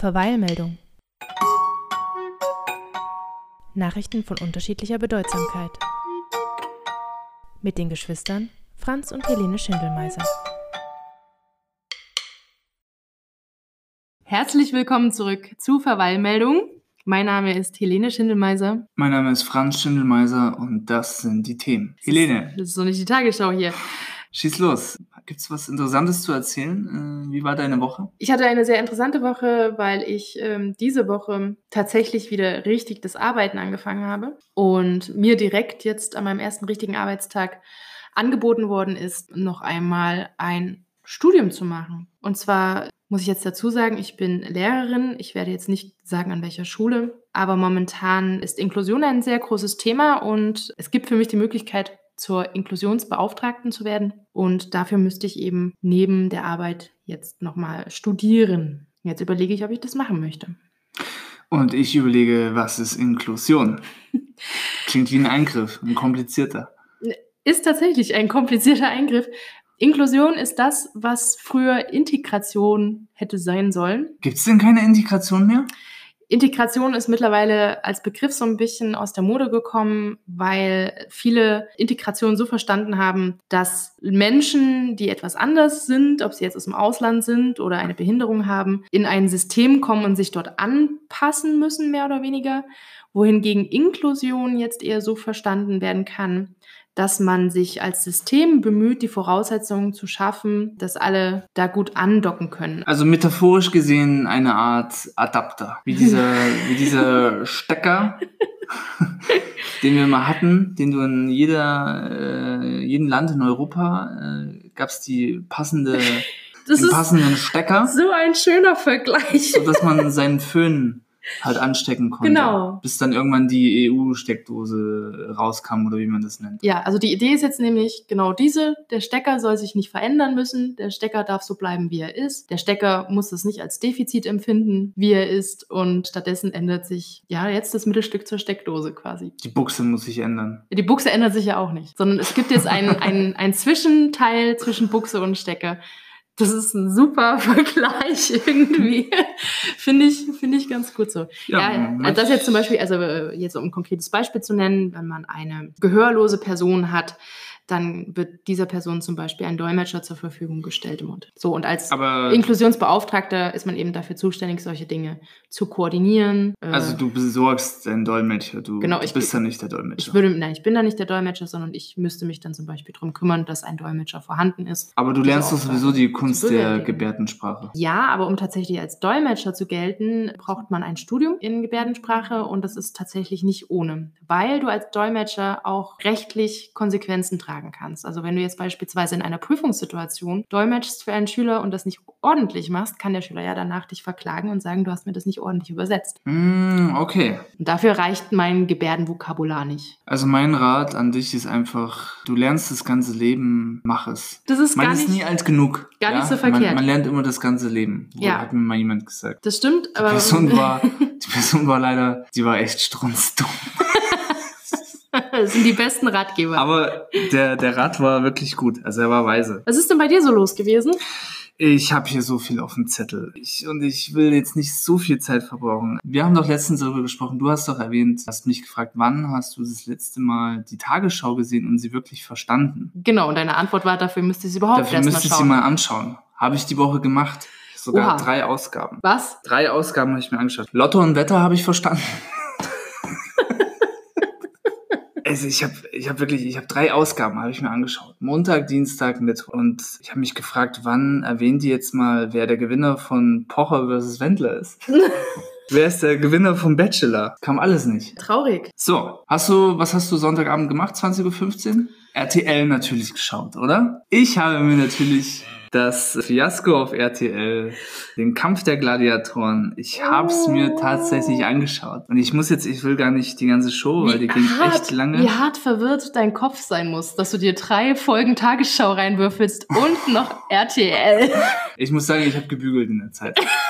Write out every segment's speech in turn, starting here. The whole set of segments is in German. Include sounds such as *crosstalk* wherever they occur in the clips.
Verweilmeldung. Nachrichten von unterschiedlicher Bedeutsamkeit. Mit den Geschwistern Franz und Helene Schindelmeiser. Herzlich willkommen zurück zu Verweilmeldung. Mein Name ist Helene Schindelmeiser. Mein Name ist Franz Schindelmeiser und das sind die Themen. Helene, Das ist doch nicht die Tagesschau hier. Schieß los. Gibt's was Interessantes zu erzählen? Äh, wie war deine Woche? Ich hatte eine sehr interessante Woche, weil ich ähm, diese Woche tatsächlich wieder richtig das Arbeiten angefangen habe und mir direkt jetzt an meinem ersten richtigen Arbeitstag angeboten worden ist, noch einmal ein Studium zu machen. Und zwar muss ich jetzt dazu sagen, ich bin Lehrerin. Ich werde jetzt nicht sagen, an welcher Schule, aber momentan ist Inklusion ein sehr großes Thema und es gibt für mich die Möglichkeit, zur Inklusionsbeauftragten zu werden. Und dafür müsste ich eben neben der Arbeit jetzt nochmal studieren. Jetzt überlege ich, ob ich das machen möchte. Und ich überlege, was ist Inklusion? *laughs* Klingt wie ein Eingriff, ein komplizierter. Ist tatsächlich ein komplizierter Eingriff. Inklusion ist das, was früher Integration hätte sein sollen. Gibt's denn keine Integration mehr? Integration ist mittlerweile als Begriff so ein bisschen aus der Mode gekommen, weil viele Integration so verstanden haben, dass Menschen, die etwas anders sind, ob sie jetzt aus dem Ausland sind oder eine Behinderung haben, in ein System kommen und sich dort anpassen müssen, mehr oder weniger. Wohingegen Inklusion jetzt eher so verstanden werden kann, dass man sich als System bemüht, die Voraussetzungen zu schaffen, dass alle da gut andocken können. Also metaphorisch gesehen eine Art Adapter. Wie dieser, *laughs* wie dieser Stecker, *laughs* den wir mal hatten, den du in jeder, äh, jedem Land in Europa äh, gab's die passende, Das den ist passenden Stecker, so ein schöner Vergleich. so dass man seinen Föhn halt anstecken konnte. Genau. Bis dann irgendwann die EU-Steckdose rauskam oder wie man das nennt. Ja, also die Idee ist jetzt nämlich genau diese. Der Stecker soll sich nicht verändern müssen. Der Stecker darf so bleiben, wie er ist. Der Stecker muss es nicht als Defizit empfinden, wie er ist. Und stattdessen ändert sich ja jetzt das Mittelstück zur Steckdose quasi. Die Buchse muss sich ändern. Die Buchse ändert sich ja auch nicht, sondern es gibt jetzt ein, ein, ein Zwischenteil zwischen Buchse und Stecker. Das ist ein super *laughs* Vergleich irgendwie. Finde ich, finde ich ganz gut so. Ja, Ja, also das jetzt zum Beispiel, also äh, jetzt um ein konkretes Beispiel zu nennen, wenn man eine gehörlose Person hat, dann wird dieser Person zum Beispiel ein Dolmetscher zur Verfügung gestellt im. So, und als Aber Inklusionsbeauftragter ist man eben dafür zuständig, solche Dinge zu koordinieren. Äh, also du besorgst den Dolmetscher, du Genau, ich- bist ja nicht der Dolmetscher. ich würde, nein, ich bin da nicht der Dolmetscher, sondern ich müsste mich dann zum Beispiel darum kümmern, dass ein Dolmetscher vorhanden ist. Aber du lernst doch sowieso die Kunst der. Gebärdensprache. Ja, aber um tatsächlich als Dolmetscher zu gelten, braucht man ein Studium in Gebärdensprache und das ist tatsächlich nicht ohne, weil du als Dolmetscher auch rechtlich Konsequenzen tragen kannst. Also wenn du jetzt beispielsweise in einer Prüfungssituation dolmetschst für einen Schüler und das nicht ordentlich machst, kann der Schüler ja danach dich verklagen und sagen, du hast mir das nicht ordentlich übersetzt. Hm, okay. Und dafür reicht mein Gebärdenvokabular nicht. Also mein Rat an dich ist einfach, du lernst das ganze Leben, mach es. Das ist Man gar ist nicht, nie alt genug. gar nicht so Man, verkehrt. man lernt immer das ganze Leben. Ja. Hat mir mal jemand gesagt. das stimmt, Die aber Person *laughs* war, die Person war leider, die war echt strunzdumm. *laughs* das sind die besten Ratgeber. Aber der, der Rat war wirklich gut. Also er war weise. Was ist denn bei dir so los gewesen? Ich habe hier so viel auf dem Zettel. Ich, und ich will jetzt nicht so viel Zeit verbrauchen. Wir haben doch letztens darüber gesprochen. Du hast doch erwähnt, hast mich gefragt, wann hast du das letzte Mal die Tagesschau gesehen und sie wirklich verstanden? Genau, und deine Antwort war, dafür müsste ich sie überhaupt Dafür erstmal müsste ich schauen. sie mal anschauen. Habe ich die Woche gemacht. Sogar Oha. drei Ausgaben. Was? Drei Ausgaben habe ich mir angeschaut. Lotto und Wetter habe ich verstanden. *laughs* Also ich habe ich hab wirklich, ich habe drei Ausgaben habe ich mir angeschaut. Montag, Dienstag, Mittwoch. Und ich habe mich gefragt, wann erwähnt ihr jetzt mal, wer der Gewinner von Pocher vs. Wendler ist? *laughs* wer ist der Gewinner vom Bachelor? Kam alles nicht. Traurig. So, hast du, was hast du Sonntagabend gemacht? 20.15 Uhr? RTL natürlich geschaut, oder? Ich habe mir natürlich das Fiasko auf RTL, den Kampf der Gladiatoren, ich hab's mir tatsächlich angeschaut. Und ich muss jetzt, ich will gar nicht die ganze Show, weil die ging echt lange. wie hart verwirrt dein Kopf sein muss, dass du dir drei Folgen Tagesschau reinwürfelst und noch RTL. Ich muss sagen, ich habe gebügelt in der Zeit. *laughs*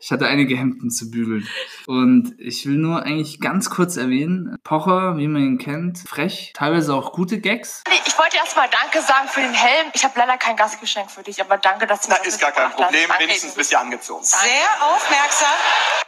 Ich hatte einige Hemden zu bügeln. Und ich will nur eigentlich ganz kurz erwähnen, Pocher, wie man ihn kennt, frech, teilweise auch gute Gags. Ich wollte erstmal Danke sagen für den Helm. Ich habe leider kein Gastgeschenk für dich, aber danke, dass du Da mir ist gar kein hast. Problem, Danke. wenigstens bist du angezogen. Sehr aufmerksam.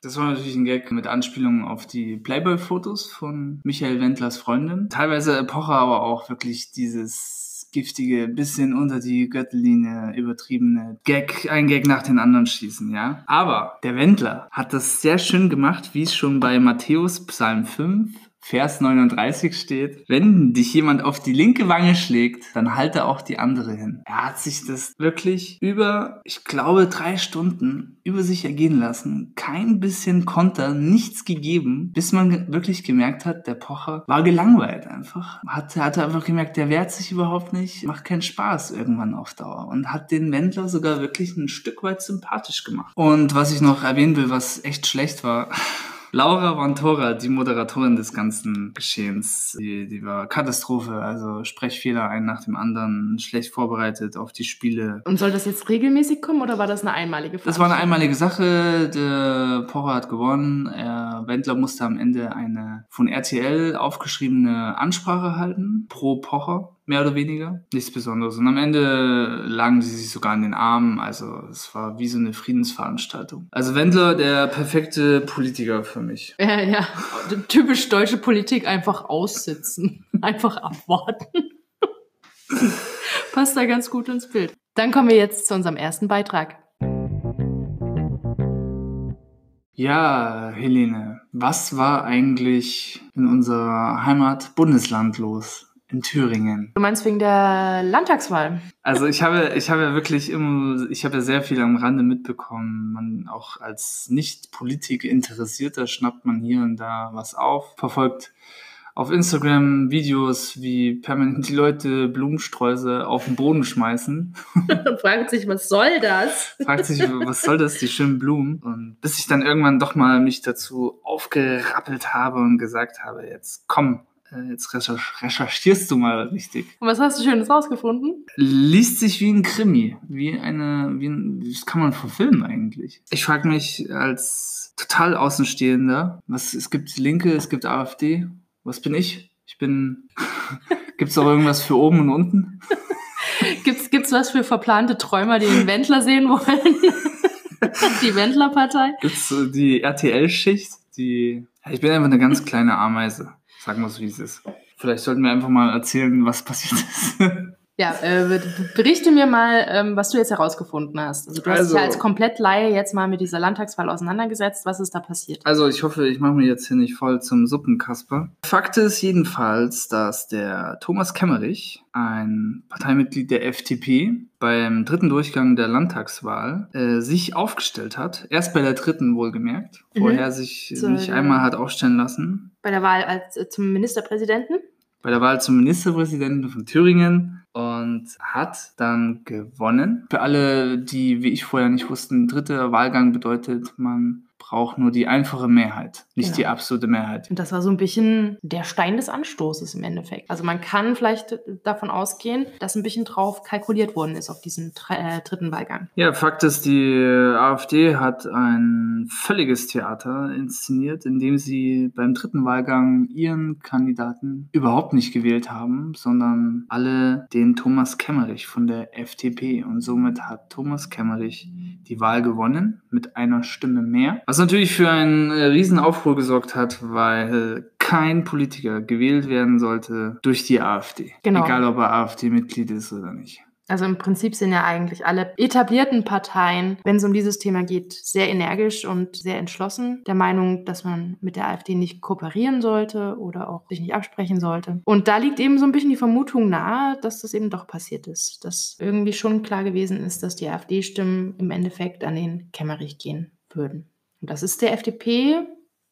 Das war natürlich ein Gag mit Anspielung auf die Playboy-Fotos von Michael Wendlers Freundin. Teilweise Pocher aber auch wirklich dieses giftige, bisschen unter die Gürtellinie übertriebene Gag, ein Gag nach den anderen schießen, ja. Aber der Wendler hat das sehr schön gemacht, wie es schon bei Matthäus Psalm 5 Vers 39 steht, wenn dich jemand auf die linke Wange schlägt, dann halte auch die andere hin. Er hat sich das wirklich über, ich glaube, drei Stunden über sich ergehen lassen. Kein bisschen Konter, nichts gegeben, bis man wirklich gemerkt hat, der Pocher war gelangweilt einfach. Hat, hatte einfach gemerkt, der wehrt sich überhaupt nicht, macht keinen Spaß irgendwann auf Dauer und hat den Wendler sogar wirklich ein Stück weit sympathisch gemacht. Und was ich noch erwähnen will, was echt schlecht war, *laughs* Laura Vantora, die Moderatorin des ganzen Geschehens, die, die war Katastrophe, also Sprechfehler ein nach dem anderen, schlecht vorbereitet auf die Spiele. Und soll das jetzt regelmäßig kommen oder war das eine einmalige Das war eine einmalige Sache. Der Pocher hat gewonnen. Er, Wendler musste am Ende eine von RTL aufgeschriebene Ansprache halten, pro Pocher, mehr oder weniger. Nichts Besonderes. Und am Ende lagen sie sich sogar in den Armen. Also es war wie so eine Friedensveranstaltung. Also Wendler, der perfekte Politiker für mich. *laughs* Ja, ja. Typisch deutsche Politik, einfach aussitzen. *laughs* Einfach abwarten. *laughs* Passt da ganz gut ins Bild. Dann kommen wir jetzt zu unserem ersten Beitrag. Ja, Helene, was war eigentlich in unserer Heimat-Bundesland los? In Thüringen. Du meinst wegen der Landtagswahl? Also ich habe, ich habe ja wirklich immer, ich habe ja sehr viel am Rande mitbekommen. Man auch als Nicht-Politik Interessierter schnappt man hier und da was auf, verfolgt auf Instagram Videos, wie permanent die Leute Blumensträuße auf den Boden schmeißen. Und *laughs* fragt sich, was soll das? Fragt sich, was soll das, die schönen Blumen? Und bis ich dann irgendwann doch mal mich dazu aufgerappelt habe und gesagt habe, jetzt komm, jetzt recherch recherchierst du mal richtig. Und was hast du Schönes rausgefunden? liest sich wie ein Krimi, wie eine, wie ein, das kann man verfilmen eigentlich. Ich frage mich als total Außenstehender, was, es gibt Linke, es gibt AfD, was bin ich? Ich bin, *laughs* gibt's auch irgendwas für oben und unten? *laughs* Gibt's, gibt's was für verplante Träumer, die den Wendler sehen wollen? *laughs* die Wendler-Partei? Gibt's so die RTL-Schicht, die, ich bin einfach eine ganz kleine Ameise, sagen wir es wie es ist. Vielleicht sollten wir einfach mal erzählen, was passiert ist. *laughs* Ja, äh, berichte mir mal, ähm, was du jetzt herausgefunden hast. Also du hast dich Also- ja als Komplettlaie jetzt mal mit dieser Landtagswahl auseinandergesetzt. Was ist da passiert? Also ich hoffe, ich mache mir jetzt hier nicht voll zum Suppenkasper. Fakt ist jedenfalls, dass der Thomas Kemmerich, ein Parteimitglied der FDP, beim dritten Durchgang der Landtagswahl äh, sich aufgestellt hat. Erst bei der dritten wohlgemerkt. Mhm. Vorher sich So, nicht einmal hat aufstellen lassen. Bei der Wahl als, äh, zum Ministerpräsidenten? Bei der Wahl zum Ministerpräsidenten von Thüringen und hat dann gewonnen. Für alle, die wie ich vorher nicht wussten, dritter Wahlgang bedeutet, man braucht nur die einfache Mehrheit, nicht Genau. die absolute Mehrheit. Und das war so ein bisschen der Stein des Anstoßes im Endeffekt. Also man kann vielleicht davon ausgehen, dass ein bisschen drauf kalkuliert worden ist auf diesen äh, dritten Wahlgang. Ja, Fakt ist, die AfD hat ein völliges Theater inszeniert, indem sie beim dritten Wahlgang ihren Kandidaten überhaupt nicht gewählt haben, sondern alle den Thomas Kemmerich von der FDP. Und somit hat Thomas Kemmerich die Wahl gewonnen mit einer Stimme mehr. Was natürlich für einen äh, riesen Aufruhr gesorgt hat, weil kein Politiker gewählt werden sollte durch die AfD. Genau. Egal, ob er AfD-Mitglied ist oder nicht. Also im Prinzip sind ja eigentlich alle etablierten Parteien, wenn es um dieses Thema geht, sehr energisch und sehr entschlossen. Der Meinung, dass man mit der AfD nicht kooperieren sollte oder auch sich nicht absprechen sollte. Und da liegt eben so ein bisschen die Vermutung nahe, dass das eben doch passiert ist. Dass irgendwie schon klar gewesen ist, dass die AfD-Stimmen im Endeffekt an den Kämmerich gehen würden. Und das ist der FDP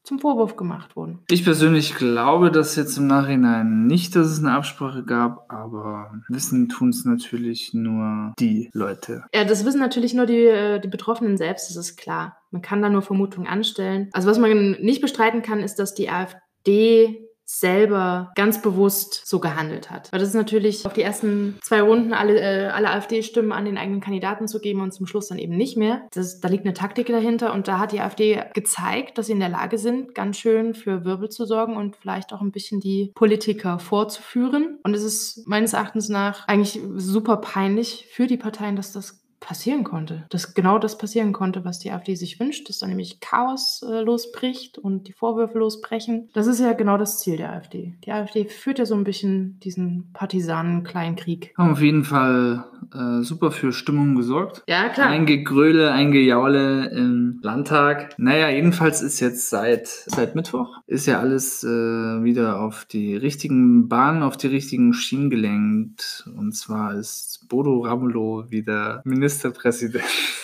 zum Vorwurf gemacht worden. Ich persönlich glaube das jetzt im Nachhinein nicht, dass es eine Absprache gab, aber wissen tun es natürlich nur die Leute. Ja, das wissen natürlich nur die, äh, die Betroffenen selbst, das ist klar. Man kann da nur Vermutungen anstellen. Also was man nicht bestreiten kann, ist, dass die AfD selber ganz bewusst so gehandelt hat. Weil das ist natürlich auf die ersten zwei Runden alle, äh, alle AfD-Stimmen an den eigenen Kandidaten zu geben und zum Schluss dann eben nicht mehr. Das, da liegt eine Taktik dahinter und da hat die AfD gezeigt, dass sie in der Lage sind, ganz schön für Wirbel zu sorgen und vielleicht auch ein bisschen die Politiker vorzuführen. Und es ist meines Erachtens nach eigentlich super peinlich für die Parteien, dass das passieren konnte. Dass genau das passieren konnte, was die AfD sich wünscht, dass da nämlich Chaos äh, losbricht und die Vorwürfe losbrechen. Das ist ja genau das Ziel der AfD. Die AfD führt ja so ein bisschen diesen Partisanen-Kleinkrieg. Haben auf jeden Fall äh, super für Stimmung gesorgt. Ja, klar. Ein Gegröle, ein Gejaule im Landtag. Naja, jedenfalls ist jetzt seit, seit Mittwoch, ist ja alles äh, wieder auf die richtigen Bahnen, auf die richtigen Schienen gelenkt. Und zwar ist Bodo Ramelow wieder Ministerpräsident.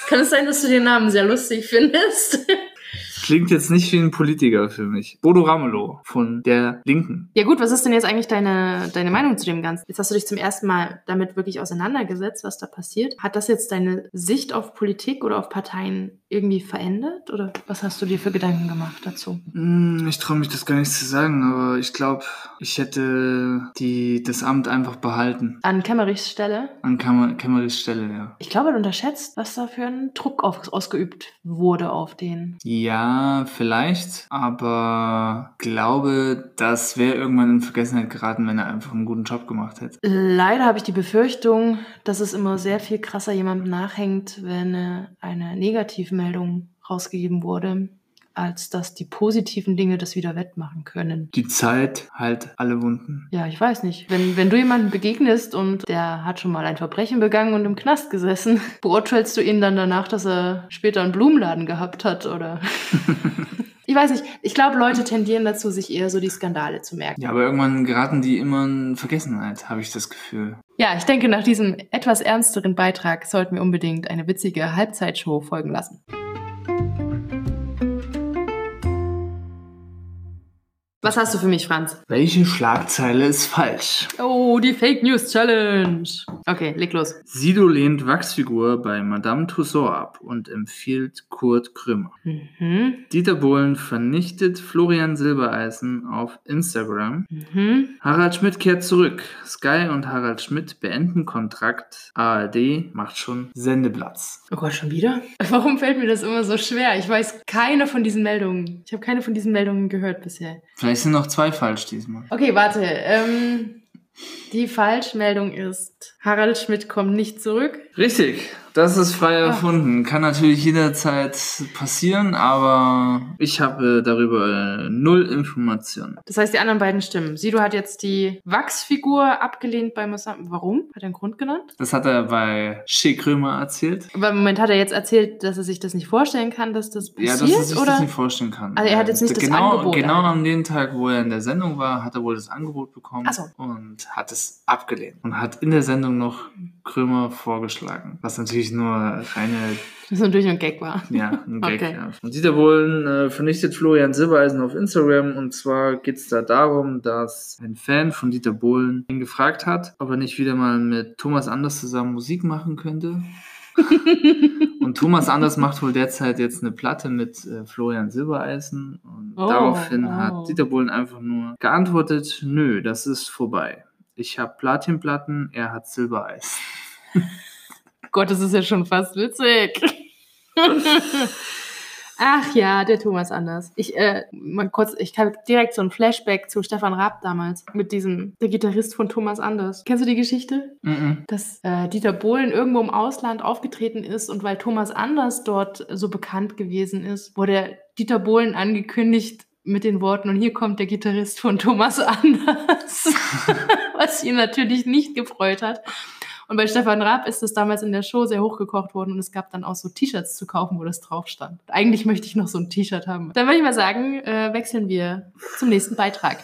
Kann es sein, dass du den Namen sehr lustig findest? *laughs* Klingt jetzt nicht wie ein Politiker für mich. Bodo Ramelow von der Linken. Ja gut, was ist denn jetzt eigentlich deine, deine Meinung zu dem Ganzen? Jetzt hast du dich zum ersten Mal damit wirklich auseinandergesetzt, was da passiert. Hat das jetzt deine Sicht auf Politik oder auf Parteien irgendwie verändert? Oder was hast du dir für Gedanken gemacht dazu? Hm, Ich traue mich das gar nicht zu sagen, aber ich glaube, ich hätte die, das Amt einfach behalten. An Kemmerichs Stelle? An Kammer, Kämmerich Stelle, ja. Ich glaube, du unterschätzt, was da für ein Druck auf, ausgeübt wurde auf den. Ja, vielleicht, aber glaube, das wäre irgendwann in Vergessenheit geraten, wenn er einfach einen guten Job gemacht hätte. Leider habe ich die Befürchtung, dass es immer sehr viel krasser jemandem nachhängt, wenn eine Negativmeldung rausgegeben wurde, als dass die positiven Dinge das wieder wettmachen können. Die Zeit heilt alle Wunden. Ja, ich weiß nicht. Wenn, wenn du jemandem begegnest und der hat schon mal ein Verbrechen begangen und im Knast gesessen, *laughs* beurteilst du ihn dann danach, dass er später einen Blumenladen gehabt hat oder? *laughs* ich weiß nicht. Ich glaube, Leute tendieren dazu, sich eher so die Skandale zu merken. Ja, aber irgendwann geraten die immer in Vergessenheit, habe ich das Gefühl. Ja, ich denke, nach diesem etwas ernsteren Beitrag sollten wir unbedingt eine witzige Halbzeitshow folgen lassen. Was hast du für mich, Franz? Welche Schlagzeile ist falsch? Oh, die Fake News Challenge. Okay, leg los. Sido lehnt Wachsfigur bei Madame Tussauds ab und empfiehlt Kurt Krömer. Mhm. Dieter Bohlen vernichtet Florian Silbereisen auf Instagram. Mhm. Harald Schmidt kehrt zurück. Sky und Harald Schmidt beenden Kontrakt. ARD macht schon Sendeplatz. Oh Gott, schon wieder? Warum fällt mir das immer so schwer? Ich weiß keine von diesen Meldungen. Ich habe keine von diesen Meldungen gehört bisher. Vielleicht sind noch zwei falsch diesmal. Okay, warte. Ähm, die Falschmeldung ist, Harald Schmidt kommt nicht zurück. Richtig, das ist frei erfunden. Kann natürlich jederzeit passieren, aber ich habe darüber äh, null Informationen. Das heißt, die anderen beiden stimmen. Sido hat jetzt die Wachsfigur abgelehnt bei Mosam. Warum? Hat er einen Grund genannt? Das hat er bei Shea Krömer erzählt. Aber im Moment hat er jetzt erzählt, dass er sich das nicht vorstellen kann, dass das Ja, passiert, dass er sich oder? das nicht vorstellen kann. Also er hat jetzt nicht das genau, Angebot Genau an dem Tag, wo er in der Sendung war, hat er wohl das Angebot bekommen so. und hat es abgelehnt. Und hat in der Sendung noch Krömer vorgeschlagen. Was natürlich nur reine Das natürlich nur ein Gag war. Ja, ein Gag. Okay. Ja. Und Dieter Bohlen äh, vernichtet Florian Silbereisen auf Instagram. Und zwar geht es da darum, dass ein Fan von Dieter Bohlen ihn gefragt hat, ob er nicht wieder mal mit Thomas Anders zusammen Musik machen könnte. *laughs* und Thomas Anders macht wohl derzeit jetzt eine Platte mit äh, Florian Silbereisen. Und Oh, daraufhin oh. hat Dieter Bohlen einfach nur geantwortet, nö, das ist vorbei. Ich habe Platinplatten, er hat Silbereisen. *laughs* Gott, das ist ja schon fast witzig. *laughs* Ach ja, der Thomas Anders. Ich, äh, mal kurz, ich habe direkt so ein Flashback zu Stefan Raab damals mit diesem, der Gitarrist von Thomas Anders. Kennst du die Geschichte? Mhm. Dass äh, Dieter Bohlen irgendwo im Ausland aufgetreten ist und weil Thomas Anders dort so bekannt gewesen ist, wurde Dieter Bohlen angekündigt mit den Worten, und hier kommt der Gitarrist von Thomas Anders. *laughs* Was ihn natürlich nicht gefreut hat. Und bei Stefan Raab ist das damals in der Show sehr hochgekocht worden und es gab dann auch so T-Shirts zu kaufen, wo das drauf stand. Eigentlich möchte ich noch so ein T-Shirt haben. Dann würde ich mal sagen, äh, wechseln wir zum nächsten Beitrag.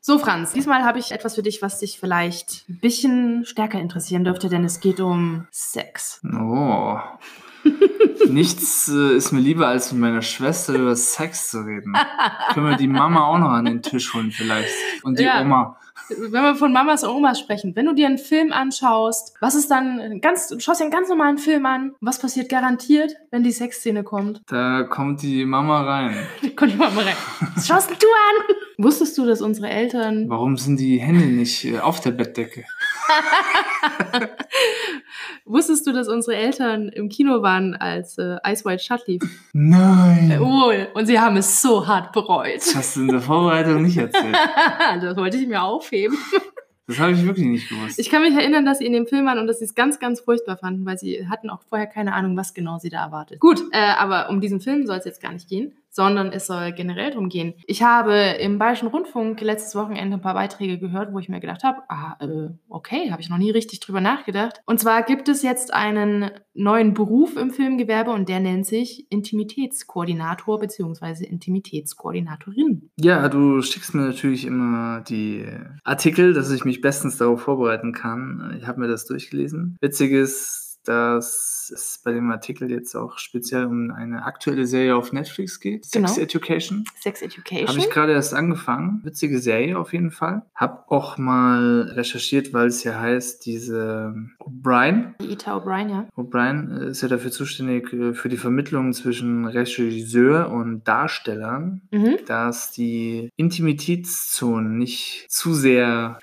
So, Franz, diesmal habe ich etwas für dich, was dich vielleicht ein bisschen stärker interessieren dürfte, denn es geht um Sex. Oh. *laughs* Nichts äh, ist mir lieber, als mit meiner Schwester über Sex zu reden. Können wir die Mama auch noch an den Tisch holen vielleicht? Und die Ja. Oma. Wenn wir von Mamas und Omas sprechen, wenn du dir einen Film anschaust, was ist dann ganz, du schaust dir einen ganz normalen Film an, was passiert garantiert, wenn die Sexszene kommt? Da kommt die Mama rein. Da kommt die Mama rein. Was schaust denn du an? Wusstest du, dass unsere Eltern Warum sind die Hände nicht äh, auf der Bettdecke? *laughs* Wusstest du, dass unsere Eltern im Kino waren, als äh, Ice White Shut lief? Nein. Wohl. Und sie haben es so hart bereut. Das hast du in der Vorbereitung nicht erzählt. *laughs* das wollte ich mir aufheben. Das habe ich wirklich nicht gewusst. Ich kann mich erinnern, dass sie in dem Film waren und dass sie es ganz, ganz furchtbar fanden, weil sie hatten auch vorher keine Ahnung, was genau sie da erwartet. Gut, äh, aber um diesen Film soll es jetzt gar nicht gehen, sondern es soll generell drum gehen. Ich habe im Bayerischen Rundfunk letztes Wochenende ein paar Beiträge gehört, wo ich mir gedacht habe, ah, äh, okay, habe ich noch nie richtig drüber nachgedacht. Und zwar gibt es jetzt einen neuen Beruf im Filmgewerbe und der nennt sich Intimitätskoordinator bzw. Intimitätskoordinatorin. Ja, du schickst mir natürlich immer die Artikel, dass ich mich bestens darauf vorbereiten kann. Ich habe mir das durchgelesen. Witzig ist, dass es bei dem Artikel jetzt auch speziell um eine aktuelle Serie auf Netflix geht. Sex Genau. Education. Sex Education. Habe ich gerade erst angefangen. Witzige Serie auf jeden Fall. Hab auch mal recherchiert, weil es ja heißt, diese O'Brien. Ita O'Brien, ja. O'Brien ist ja dafür zuständig äh, für die Vermittlung zwischen Regisseur und Darstellern, Mhm. dass die Intimitätszonen nicht zu sehr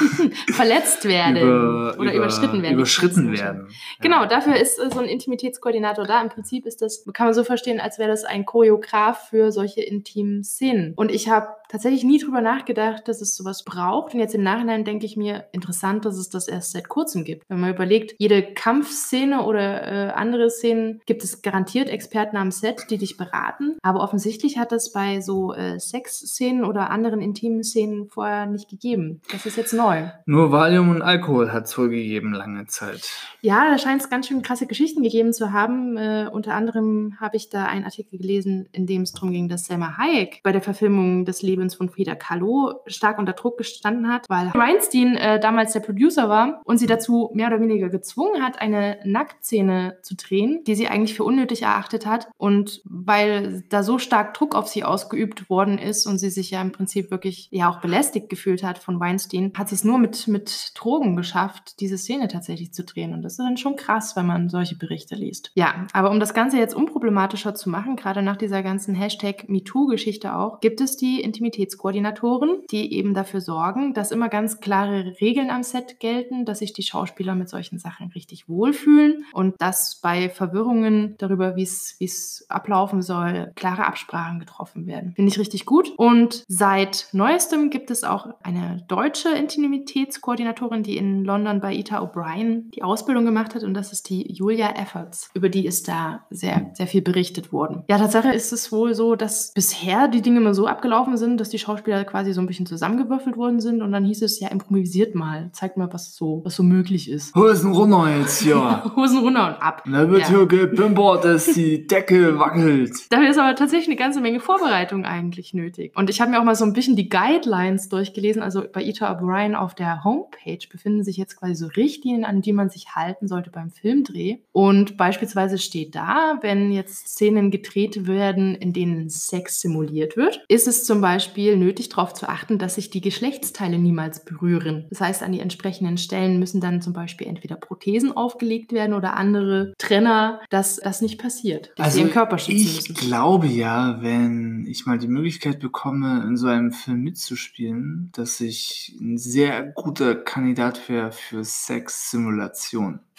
*laughs* Verletzt werden über, oder über, überschritten werden. Überschritten werden. Genau, Ja. dafür ist äh, so ein Intimitätskoordinator da. Im Prinzip ist das, kann man so verstehen, als wäre das ein Choreograf für solche intimen Szenen. Und ich habe tatsächlich nie drüber nachgedacht, dass es sowas braucht. Und jetzt im Nachhinein denke ich mir, interessant, dass es das erst seit kurzem gibt. Wenn man überlegt, jede Kampfszene oder äh, andere Szenen gibt es garantiert Experten am Set, die dich beraten. Aber offensichtlich hat das bei so äh, Sexszenen oder anderen intimen Szenen vorher nicht gegeben. Das ist jetzt neu. Nur Valium und Alkohol hat es wohl gegeben lange Zeit. Ja, da scheint es ganz schön krasse Geschichten gegeben zu haben. Äh, unter anderem habe ich da einen Artikel gelesen, in dem es darum ging, dass Selma Hayek bei der Verfilmung des Lebens von Frida Kahlo stark unter Druck gestanden hat, weil Weinstein äh, damals der Producer war und sie dazu mehr oder weniger gezwungen hat, eine Nacktszene zu drehen, die sie eigentlich für unnötig erachtet hat. Und weil da so stark Druck auf sie ausgeübt worden ist und sie sich ja im Prinzip wirklich ja auch belästigt gefühlt hat von Weinstein, hat sie es nur mit, mit Drogen geschafft, diese Szene tatsächlich zu drehen. Und das ist dann schon krass, wenn man solche Berichte liest. Ja, aber um das Ganze jetzt unproblematischer zu machen, gerade nach dieser ganzen Hashtag MeToo-Geschichte auch, gibt es die Intimitätskoordinatoren, die eben dafür sorgen, dass immer ganz klare Regeln am Set gelten, dass sich die Schauspieler mit solchen Sachen richtig wohlfühlen und dass bei Verwirrungen darüber, wie es ablaufen soll, klare Absprachen getroffen werden. Finde ich richtig gut. Und seit neuestem gibt es auch eine deutsche Intimitätskoordinatorin, die in London bei Ita O'Brien die Ausbildung gemacht hat und das ist die Julia Efforts. Über die ist da sehr, sehr viel berichtet worden. Ja, Tatsache ist es wohl so, dass bisher die Dinge immer so abgelaufen sind, dass die Schauspieler quasi so ein bisschen zusammengewürfelt worden sind und dann hieß es ja improvisiert mal, zeigt mal, was so, was so möglich ist. Hosen runter jetzt hier. *laughs* Hosen runter und ab. Da wird Ja. hier gepimpert, dass die Decke wackelt. Dafür ist aber tatsächlich eine ganze Menge Vorbereitung eigentlich nötig. Und ich habe mir auch mal so ein bisschen die Guidelines durchgelesen. Also bei Ita O'Brien auf der Homepage befinden sich jetzt quasi so Richtlinien, an die man sich halten sollte beim Filmdreh. Und beispielsweise steht da, wenn jetzt Szenen gedreht werden, in denen Sex simuliert wird, ist es zum Beispiel nötig, darauf zu achten, dass sich die Geschlechtsteile niemals berühren. Das heißt, an die entsprechenden Stellen müssen dann zum Beispiel entweder Prothesen aufgelegt werden oder andere Trenner, dass das nicht passiert. Also den Körper schützen ich müssen. glaube ja, wenn ich mal die Möglichkeit bekomme, in so einem Film mitzuspielen, dass ich ein sehr guter Kandidat wäre für Sexsimulation. *laughs*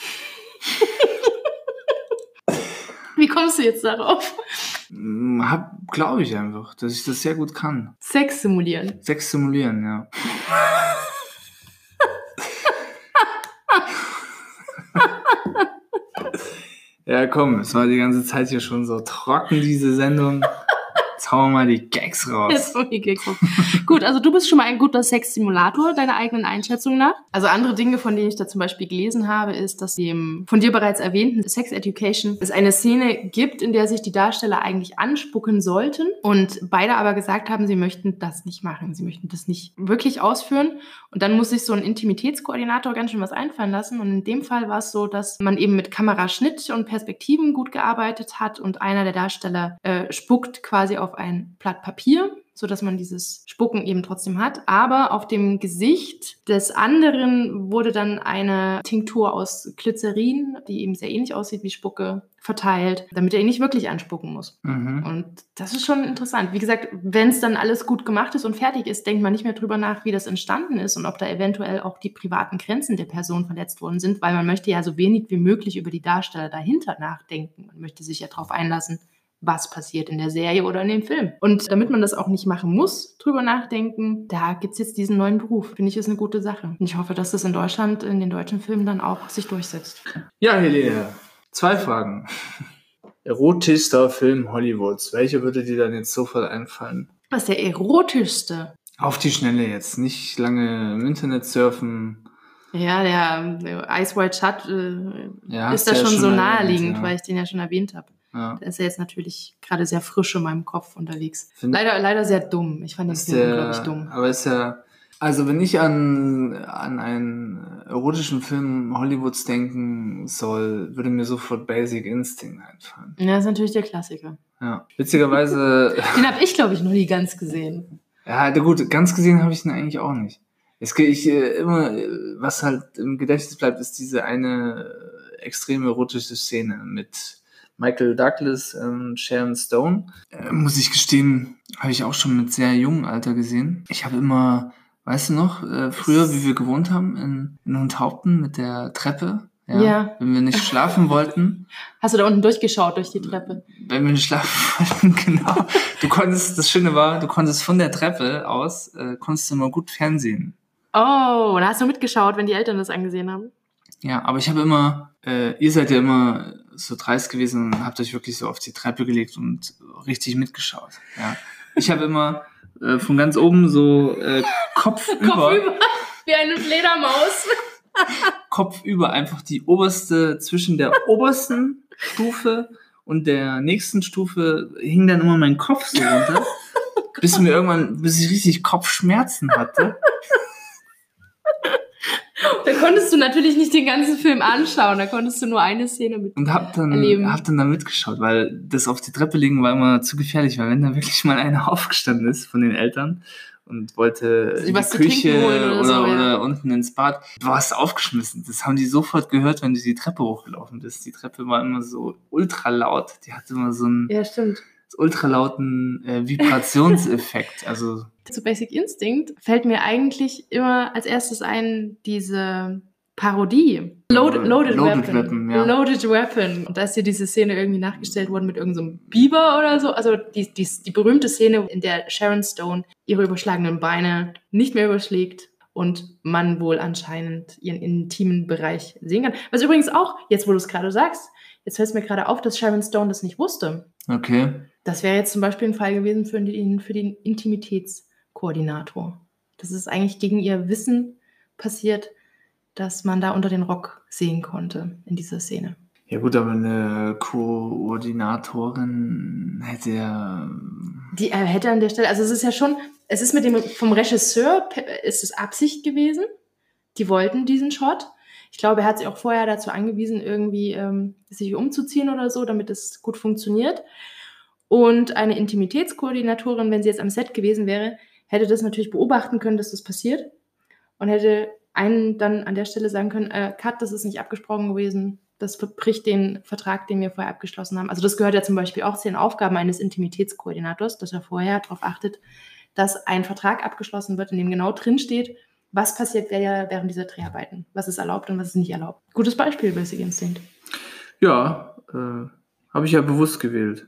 Wie kommst du jetzt darauf? Hm, Hab, glaube ich einfach, dass ich das sehr gut kann. Sex simulieren. Sex simulieren, ja. *laughs* ja, komm, es war die ganze Zeit hier schon so trocken, diese Sendung. Jetzt hauen wir mal die Gags raus. Jetzt hol ich Gags raus. Gut, also du bist schon mal ein guter Sex-Simulator, deiner eigenen Einschätzung nach. Also andere Dinge, von denen ich da zum Beispiel gelesen habe, ist, dass dem von dir bereits erwähnten Sex Education es eine Szene gibt, in der sich die Darsteller eigentlich anspucken sollten und beide aber gesagt haben, sie möchten das nicht machen. Sie möchten das nicht wirklich ausführen. Und dann muss sich so ein Intimitätskoordinator ganz schön was einfallen lassen. Und in dem Fall war es so, dass man eben mit Kameraschnitt und Perspektiven gut gearbeitet hat und einer der Darsteller äh, spuckt quasi auf ein Blatt Papier so dass man dieses Spucken eben trotzdem hat. Aber auf dem Gesicht des anderen wurde dann eine Tinktur aus Glycerin, die eben sehr ähnlich aussieht wie Spucke, verteilt, damit er ihn nicht wirklich anspucken muss. Mhm. Und das ist schon interessant. Wie gesagt, wenn es dann alles gut gemacht ist und fertig ist, denkt man nicht mehr drüber nach, wie das entstanden ist und ob da eventuell auch die privaten Grenzen der Person verletzt worden sind, weil man möchte ja so wenig wie möglich über die Darsteller dahinter nachdenken. Man möchte sich ja darauf einlassen, was passiert in der Serie oder in dem Film. Und damit man das auch nicht machen muss, drüber nachdenken, da gibt es jetzt diesen neuen Beruf. Finde ich, ist eine gute Sache. Und ich hoffe, dass das in Deutschland, in den deutschen Filmen dann auch sich durchsetzt. Ja, Helene, zwei Fragen. Erotischster Film Hollywoods. Welcher würde dir dann jetzt sofort einfallen? Was ist der erotischste? Auf die Schnelle jetzt, nicht lange im Internet surfen. Ja, der, der Ice White Shut äh, Ja, ist da du schon so erwähnt, naheliegend, ja. weil ich den ja schon erwähnt habe. Ja. Der ist ja jetzt natürlich gerade sehr frisch in meinem Kopf unterwegs. Find- Leider, leider sehr dumm. Ich fand Film der, unglaublich dumm. aber ist ja, also wenn ich an, an einen erotischen Film Hollywoods denken soll, würde mir sofort Basic Instinct einfallen. Ja, das ist natürlich der Klassiker. Ja. Witzigerweise, *laughs* Den habe ich, glaube ich, noch nie ganz gesehen. ja, gut, ganz gesehen habe ich ihn eigentlich auch nicht. Es geht ich, äh, immer, äh, was halt im Gedächtnis bleibt, ist diese eine äh, extrem erotische Szene mit Michael Douglas und Sharon Stone. Äh, muss ich gestehen, habe ich auch schon mit sehr jungem Alter gesehen. Ich habe immer, weißt du noch, äh, früher, wie wir gewohnt haben in, in Hundhaupten mit der Treppe. Ja. Wenn wir nicht schlafen *laughs* wollten, Hast du da unten durchgeschaut durch die Treppe? wenn wir nicht schlafen *laughs* wollten, genau. Du konntest, das Schöne war, du konntest von der Treppe aus, äh, konntest du immer gut Fernsehen. Oh, da hast du mitgeschaut, wenn die Eltern das angesehen haben. Ja, aber ich habe immer, äh, ihr seid ja immer so dreist gewesen und habt euch wirklich so auf die Treppe gelegt und richtig mitgeschaut. Ja. Ich habe immer äh, von ganz oben so äh, Kopf, *laughs* über, Kopfüber, wie eine Fledermaus. *laughs* Kopf über einfach die oberste, zwischen der obersten Stufe und der nächsten Stufe hing dann immer mein Kopf so runter, *laughs* bis mir irgendwann, bis ich richtig Kopfschmerzen hatte. Da konntest du natürlich nicht den ganzen Film anschauen, da konntest du nur eine Szene mit. Und hab dann, Erleben. hab dann da mitgeschaut, weil das auf die Treppe legen war immer zu gefährlich, weil wenn da wirklich mal einer *laughs* aufgestanden ist von den Eltern und wollte in die Küche oder oder, so, oder, ja. unten ins Bad, du warst aufgeschmissen. Das haben die sofort gehört, wenn du die Treppe hochgelaufen bist. Die Treppe war immer so ultra laut. Die hatte immer so einen Ja, stimmt. Ultra lauten äh, Vibrationseffekt. Also *laughs* Zu Basic Instinct fällt mir eigentlich immer als erstes ein diese Parodie. Loaded, loaded, Loaded Weapon. Weapon, ja. Loaded Weapon. Und da ist dir diese Szene irgendwie nachgestellt worden mit irgendeinem so Biber oder so. Also die, die, die berühmte Szene, in der Sharon Stone ihre überschlagenen Beine nicht mehr überschlägt und man wohl anscheinend ihren intimen Bereich sehen kann. Was übrigens auch, jetzt wo du es gerade sagst, jetzt fällt es mir gerade auf, dass Sharon Stone das nicht wusste. okay. Das wäre jetzt zum Beispiel ein Fall gewesen für den, für den Intimitätskoordinator. Das ist eigentlich gegen ihr Wissen passiert, dass man da unter den Rock sehen konnte in dieser Szene. Ja gut, aber eine Koordinatorin hätte ja Die er hätte an der Stelle, also es ist ja schon, es ist mit dem vom Regisseur ist es Absicht gewesen. Die wollten diesen Shot. Ich glaube, er hat sich auch vorher dazu angewiesen, irgendwie ähm, sich umzuziehen oder so, damit es gut funktioniert. Und eine Intimitätskoordinatorin, wenn sie jetzt am Set gewesen wäre, hätte das natürlich beobachten können, dass das passiert und hätte einen dann an der Stelle sagen können, äh, Cut, das ist nicht abgesprochen gewesen, das bricht den Vertrag, den wir vorher abgeschlossen haben. Also das gehört ja zum Beispiel auch zu den Aufgaben eines Intimitätskoordinators, dass er vorher darauf achtet, dass ein Vertrag abgeschlossen wird, in dem genau drin steht, was passiert während dieser Dreharbeiten, was ist erlaubt und was ist nicht erlaubt. Gutes Beispiel, Basic Instinct. Ja, äh, habe ich ja bewusst gewählt.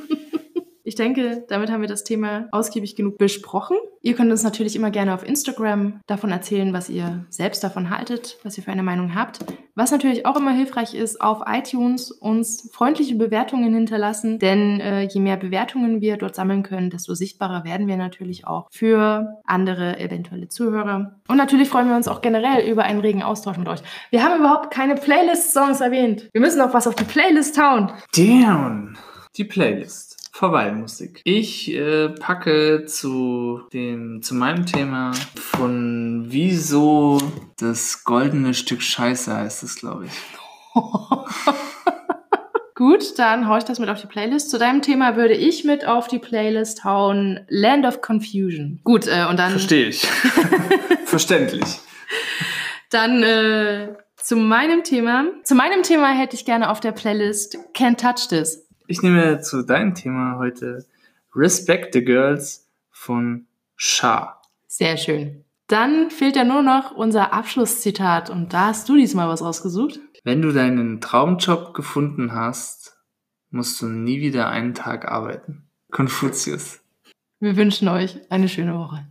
Ich denke, damit haben wir das Thema ausgiebig genug besprochen. Ihr könnt uns natürlich immer gerne auf Instagram davon erzählen, was ihr selbst davon haltet, was ihr für eine Meinung habt. Was natürlich auch immer hilfreich ist, auf iTunes uns freundliche Bewertungen hinterlassen, denn äh, je mehr Bewertungen wir dort sammeln können, desto sichtbarer werden wir natürlich auch für andere eventuelle Zuhörer. Und natürlich freuen wir uns auch generell über einen regen Austausch mit euch. Wir haben überhaupt keine Playlist-Songs erwähnt. Wir müssen noch was auf die Playlist hauen. Down. Die Playlist. Verweilmusik. Ich äh, packe zu dem zu meinem Thema von wieso das goldene Stück Scheiße heißt es, glaube ich. *laughs* Gut, dann hau ich das mit auf die Playlist. Zu deinem Thema würde ich mit auf die Playlist hauen Land of Confusion. Gut, äh, und dann. Verstehe ich. *laughs* Verständlich. Dann äh, zu meinem Thema. Zu meinem Thema hätte ich gerne auf der Playlist Can't Touch This. Ich nehme zu deinem Thema heute Respect the Girls von Shah. Sehr schön. Dann fehlt ja nur noch unser Abschlusszitat und da hast du diesmal was rausgesucht. Wenn du deinen Traumjob gefunden hast, musst du nie wieder einen Tag arbeiten. Konfuzius. Wir wünschen euch eine schöne Woche.